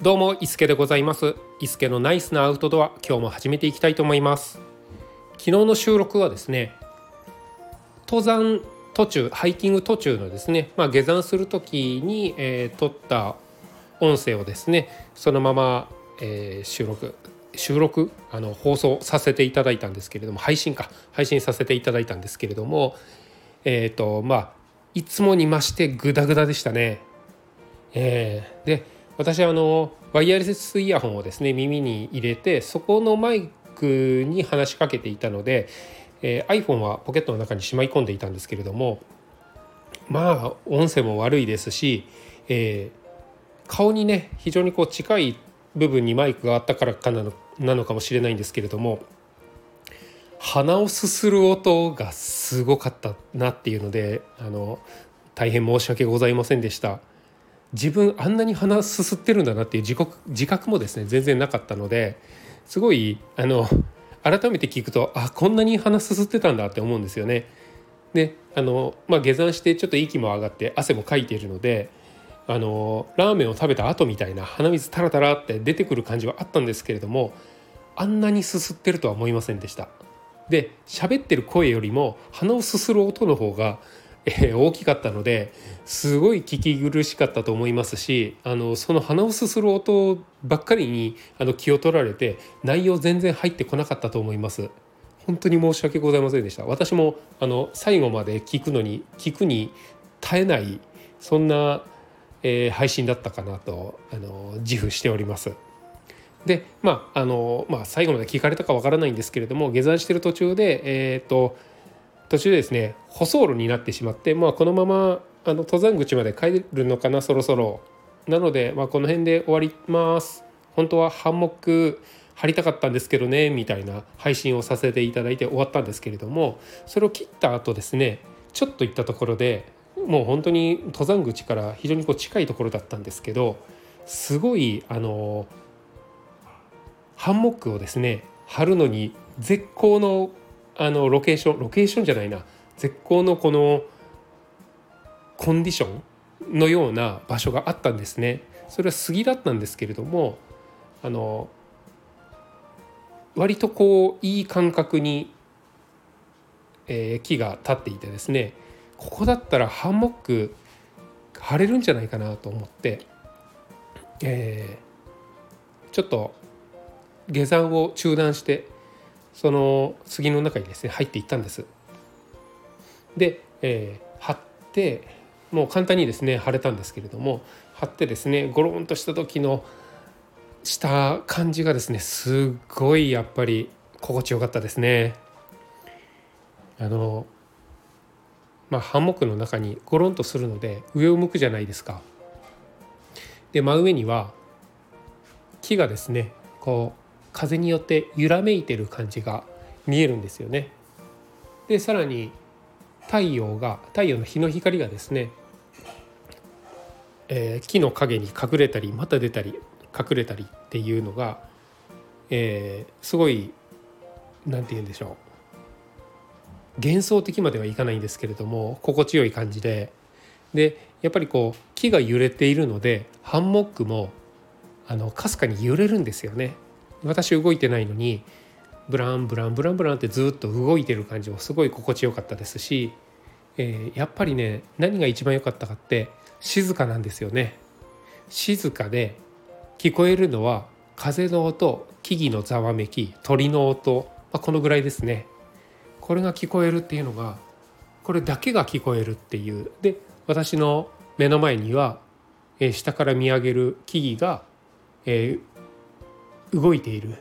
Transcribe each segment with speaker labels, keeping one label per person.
Speaker 1: どうも伊助でございます伊助のナイスなアウトドア今日も始めていきたいと思います昨日の収録はですね登山途中ハイキング途中のですね、まあ、下山する時に、えー、撮った音声をですねそのまま、えー、収録収録あの放送させていただいたんですけれども配信か配信させていただいたんですけれどもえっ、ー、とまあいつもに増してグダグダでしたね。えー、で私あのワイヤレスイヤホンをですね耳に入れてそこのマイクに話しかけていたので、えー、iPhone はポケットの中にしまい込んでいたんですけれどもまあ音声も悪いですし、えー、顔にね非常にこう近い部分にマイクがあったからかなのなのかもしれないんですけれども鼻をすする音がすごかったなっていうのであの大変申し訳ございませんでした。自分あんなに鼻すすってるんだなっていう自覚自覚もですね全然なかったのですごいあの改めて聞くとあこんなに鼻すすってたんだって思うんですよね。であの、まあ、下山してちょっと息も上がって汗もかいているのであのラーメンを食べた後みたいな鼻水タラタラって出てくる感じはあったんですけれどもあんなにすすってるとは思いませんでした。で喋ってる声よりも鼻をすする音の方がえ大きかったのですごい聞き苦しかったと思いますしあのその鼻をすする音ばっかりにあの気を取られて内容全然入ってこなかったと思います。本当に申し訳ございませんでした私もあの最後まで聞くのに聞くに耐えないそんな、えー、配信だったかなとあの自負しております。でまああのまあ最後まで聞かれたかわからないんですけれども下山してる途中でえっ、と途中でですね舗装路になってしまって、まあ、このままあの登山口まで帰るのかなそろそろ。なので、まあ、この辺で終わります。本当はハンモック貼りたかったんですけどねみたいな配信をさせていただいて終わったんですけれどもそれを切った後ですねちょっと行ったところでもう本当に登山口から非常にこう近いところだったんですけどすごいあのハンモックをですね貼るのに絶好のあのロケーションロケーションじゃないな絶好のこのコンディションのような場所があったんですね。それは杉だったんですけれどもあの割とこういい感覚に、えー、木が立っていてですねここだったらハンモック張れるんじゃないかなと思って、えー、ちょっと下山を中断してその杉の中にですね入っていったんです。で、えー、貼ってもう簡単にですね貼れたんですけれども貼ってですねゴロンとした時のした感じがですねすっごいやっぱり心地よかったですね。あのまあ、ハンモックの中にゴロンとするので上を向くじゃないですか。で真上には木がですねこう風によって揺らめいてる感じが見えるんですよね。でさらに太陽が太陽の日の光がですね、えー、木の陰に隠れたりまた出たり隠れたりっていうのが、えー、すごい何て言うんでしょう幻想的まではいかないんですけれども心地よい感じででやっぱりこう木が揺れているのでハンモックもあのかすかに揺れるんですよね。私動いてないのにブランブランブランブランってずっと動いてる感じもすごい心地よかったですし、えー、やっぱりね何が一番良かったかって静かなんですよね。静かで聞こえるのは風の音木々のざわめき鳥の音、まあ、このぐらいですね。これが聞こえるっていうのがこれだけが聞こえるっていうで私の目の前には、えー、下から見上げる木々が、えー、動いている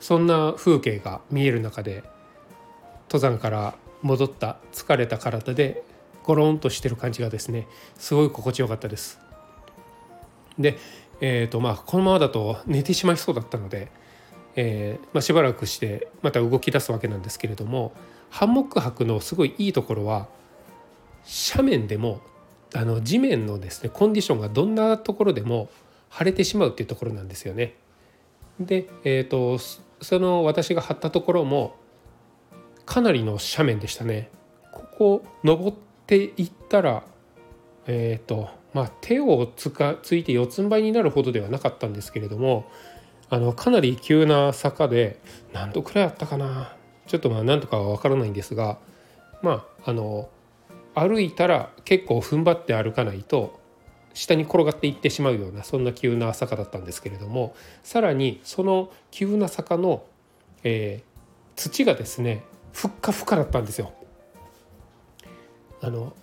Speaker 1: そんな風景が見える中で登山から戻った疲れた体でゴロンとしてる感じがですねすごい心地よかったです。で、えーとまあ、このままだと寝てしまいそうだったので、えーまあ、しばらくしてまた動き出すわけなんですけれどもハンモック泊のすごいいいところは斜面でもあの地面のですねコンディションがどんなところでも腫れてしまうっていうところなんですよね。で、えーと、その私が貼ったところもかなりの斜面でしたね。ここ登っていったら、えーと、まあ、手をつかついて四つん這いになるほどではなかったんですけれどもあのかなり急な坂で何度くらいあったかなちょっとまあ何とかは分からないんですがまああの歩いたら結構踏ん張って歩かないと下に転がっていってしまうようなそんな急な坂だったんですけれどもさらにその急な坂の、えー、土がですねふっかふかだったんですよ。あの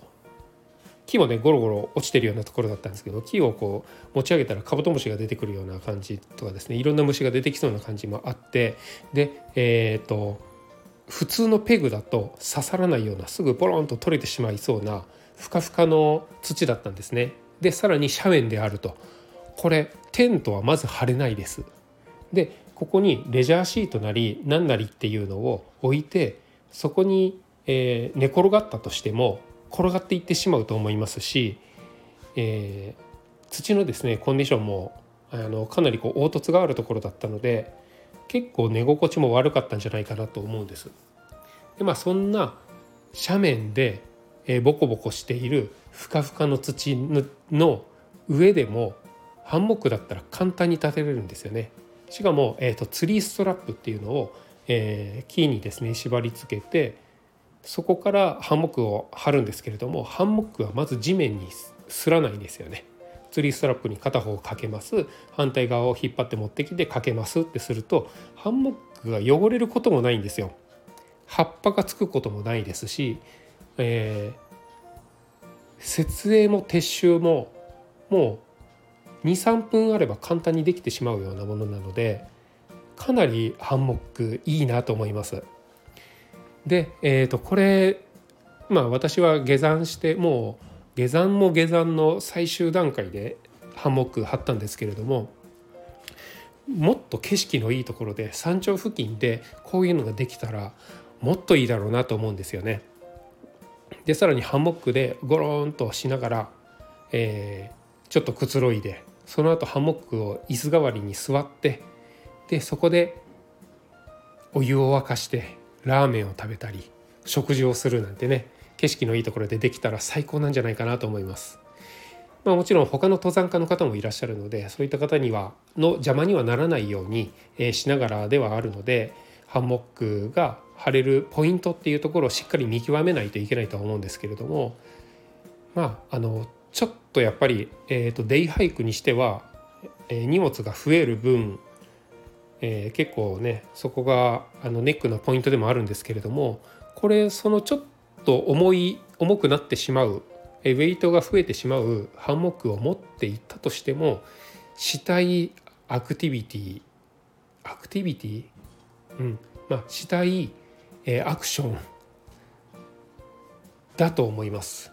Speaker 1: 木もねゴロゴロ落ちてるようなところだったんですけど木をこう持ち上げたらカブトムシが出てくるような感じとかですねいろんな虫が出てきそうな感じもあってでえっ、ー、と普通のペグだと刺さらないようなすぐポロンと取れてしまいそうなふかふかの土だったんですね。でさらに斜面であるとこれテントはまず張れないです。でここにレジャーシートなり何なりっていうのを置いてそこに、えー、寝転がったとしても転がっていってしまうと思いますし、えー、土のですねコンディションもあのかなりこう凹凸があるところだったので結構寝心地も悪かったんじゃないかなと思うんです。でまあそんな斜面で、えー、ボコボコしているふかふかの土の上でもハンモックだったら簡単に立てれるんですよね。しかも、えーと、ツリーストラップっていうのを、えー、木にですね縛り付けてそこからハンモックを張るんですけれどもハンモックはまず地面にすらないんですよね。ツリーストラップに片方をかけます反対側を引っ張って持ってきてかけますってするとハンモックが汚れることもないんですよ。葉っぱがつくこともないですし、えー、設営も撤収ももう23分あれば簡単にできてしまうようなものなのでかなりハンモックいいなと思います。で、えー、とこれまあ私は下山してもう下山も下山の最終段階でハンモック張ったんですけれどももっと景色のいいところで山頂付近でこういうのができたらもっといいだろうなと思うんですよね。でさらにハンモックでゴローンとしながら、えー、ちょっとくつろいでその後ハンモックを椅子代わりに座ってでそこでお湯を沸かしてラーメンを食べたり食事をするなんてね景色のいいところでできたら最高なんじゃないかなと思います。まあ、もちろん他の登山家の方もいらっしゃるのでそういった方にはの邪魔にはならないように、え、しながらではあるのでハンモックが張れるポイントっていうところをしっかり見極めないといけないとは思うんですけれどもまああのちょっとやっぱり、えーと、デイハイクにしては、えー、荷物が増える分、えー、結構ねそこがあのネックのポイントでもあるんですけれどもこれそのちょっと重い重くなってしまうえウェイトが増えてしまうハンモックを持っていったとしてもしたいアクティビティアクティビティ？うん。まあしたい、え、アクションだと思います。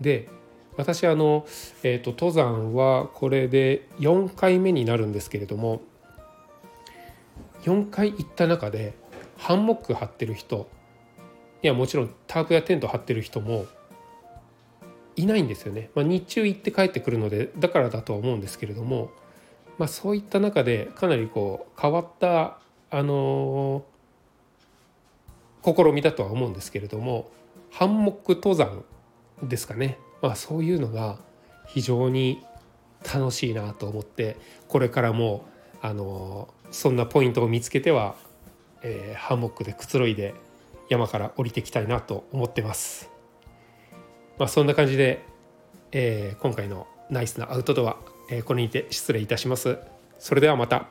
Speaker 1: で私あの、えーと、登山はこれで4回目になるんですけれども4回行った中でハンモック張ってる人いやもちろんタープやテント張ってる人もいないんですよね、まあ、日中行って帰ってくるのでだからだとは思うんですけれども、まあ、そういった中でかなりこう変わったあの、試みだとは思うんですけれどもハンモック登山ですかね、まあ、そういうのが非常に楽しいなと思ってこれからもあの、そんなポイントを見つけては、えー、ハンモックでくつろいで山から降りていきたいなと思ってます。まあ、そんな感じで、えー、今回のナイスなアウトドア、えー、これにて失礼いたします。それではまた。